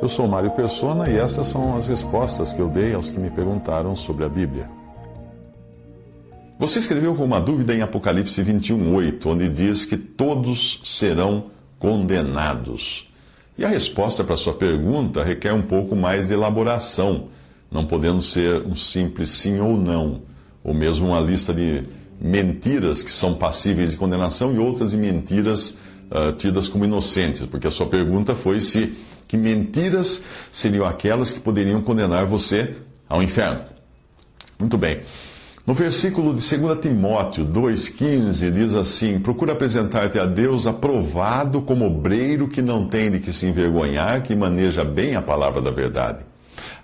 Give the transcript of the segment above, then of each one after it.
Eu sou Mário Persona e essas são as respostas que eu dei aos que me perguntaram sobre a Bíblia. Você escreveu com uma dúvida em Apocalipse 21:8, onde diz que todos serão condenados. E a resposta para sua pergunta requer um pouco mais de elaboração, não podendo ser um simples sim ou não, ou mesmo uma lista de mentiras que são passíveis de condenação e outras de mentiras uh, tidas como inocentes, porque a sua pergunta foi se que mentiras seriam aquelas que poderiam condenar você ao inferno. Muito bem. No versículo de 2 Timóteo 2,15 diz assim: Procura apresentar-te a Deus aprovado como obreiro que não tem de que se envergonhar, que maneja bem a palavra da verdade.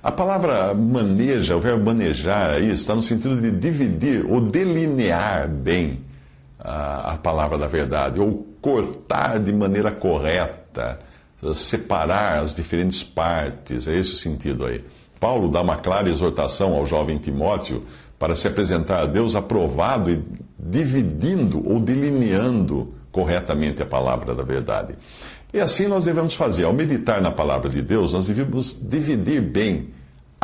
A palavra maneja, o verbo manejar aí, está no sentido de dividir ou delinear bem a, palavra da verdade, ou cortar de maneira correta separar as diferentes partes, é esse o sentido aí. Paulo dá uma clara exortação ao jovem Timóteo para se apresentar a Deus aprovado e dividindo ou delineando corretamente a palavra da verdade. E assim nós devemos fazer. Ao meditar na palavra de Deus, nós devemos dividir bem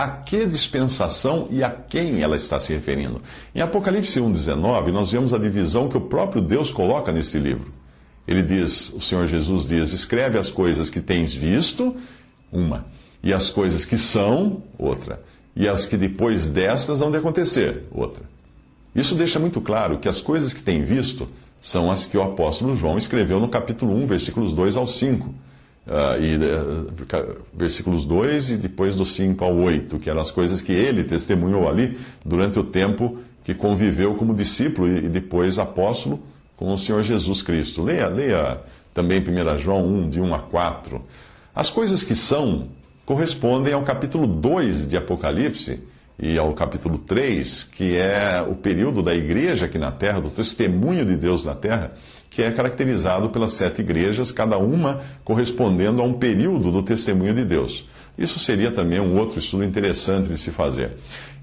a que dispensação e a quem ela está se referindo. Em Apocalipse 1,19, nós vemos a divisão que o próprio Deus coloca nesse livro. Ele diz, o Senhor Jesus diz: escreve as coisas que tens visto, uma, e as coisas que são, outra, e as que depois destas vão de acontecer, outra. Isso deixa muito claro que as coisas que tem visto são as que o apóstolo João escreveu no capítulo 1, versículos 2 ao 5. Uh, e, uh, versículos 2 e depois do 5 ao 8, que eram as coisas que ele testemunhou ali durante o tempo que conviveu como discípulo e, e depois apóstolo com o Senhor Jesus Cristo. Leia, leia também 1 João 1, de 1 a 4. As coisas que são correspondem ao capítulo 2 de Apocalipse e ao capítulo 3, que é o período da igreja aqui na terra, do testemunho de Deus na terra, que é caracterizado pelas sete igrejas, cada uma correspondendo a um período do testemunho de Deus. Isso seria também um outro estudo interessante de se fazer.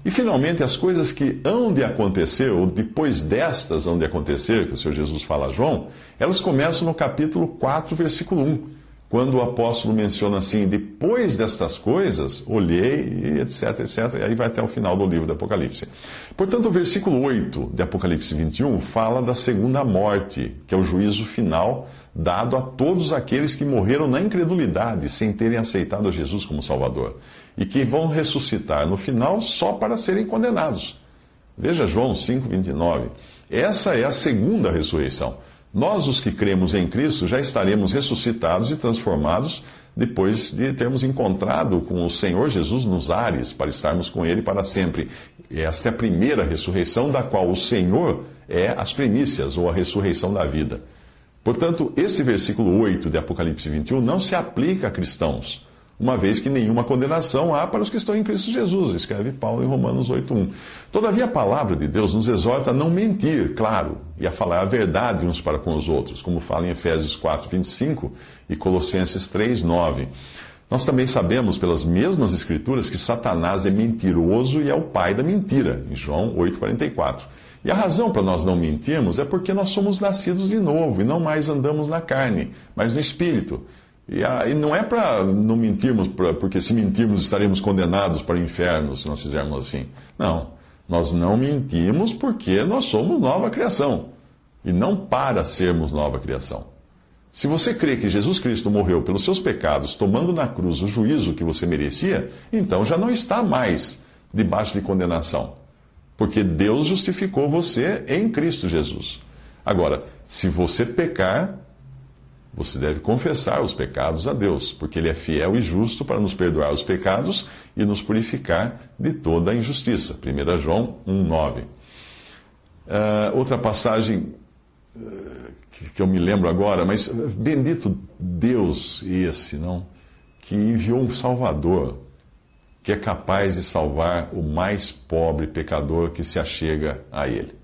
E finalmente, as coisas que hão de acontecer, ou depois destas hão de acontecer, que o Senhor Jesus fala a João, elas começam no capítulo 4, versículo 1, quando o apóstolo menciona assim: depois destas coisas, olhei, etc, etc, e aí vai até o final do livro do Apocalipse. Portanto, o versículo 8 de Apocalipse 21 fala da segunda morte, que é o juízo final dado a todos aqueles que morreram na incredulidade, sem terem aceitado Jesus como Salvador, e que vão ressuscitar no final só para serem condenados. Veja João 5,29. Essa é a segunda ressurreição. Nós, os que cremos em Cristo, já estaremos ressuscitados e transformados depois de termos encontrado com o Senhor Jesus nos ares, para estarmos com Ele para sempre. Esta é a primeira ressurreição, da qual o Senhor é as primícias, ou a ressurreição da vida. Portanto, esse versículo 8 de Apocalipse 21 não se aplica a cristãos, uma vez que nenhuma condenação há para os que estão em Cristo Jesus, escreve Paulo em Romanos 8.1. Todavia, a palavra de Deus nos exorta a não mentir, claro, e a falar a verdade uns para com os outros, como fala em Efésios 4.25 e Colossenses 3.9. Nós também sabemos pelas mesmas escrituras que Satanás é mentiroso e é o pai da mentira, em João 8,44. E a razão para nós não mentirmos é porque nós somos nascidos de novo e não mais andamos na carne, mas no espírito. E, e não é para não mentirmos, porque se mentirmos estaremos condenados para o inferno se nós fizermos assim. Não. Nós não mentimos porque nós somos nova criação e não para sermos nova criação. Se você crê que Jesus Cristo morreu pelos seus pecados, tomando na cruz o juízo que você merecia, então já não está mais debaixo de condenação porque Deus justificou você em Cristo Jesus. Agora, se você pecar, você deve confessar os pecados a Deus, porque Ele é fiel e justo para nos perdoar os pecados e nos purificar de toda a injustiça. 1 João 1,9. Uh, ah, outra passagem uh, que, eu me lembro agora, mas eh, bendito Deus esse, não? Que enviou um Salvador que é capaz de salvar o mais pobre pecador que se achega a Ele.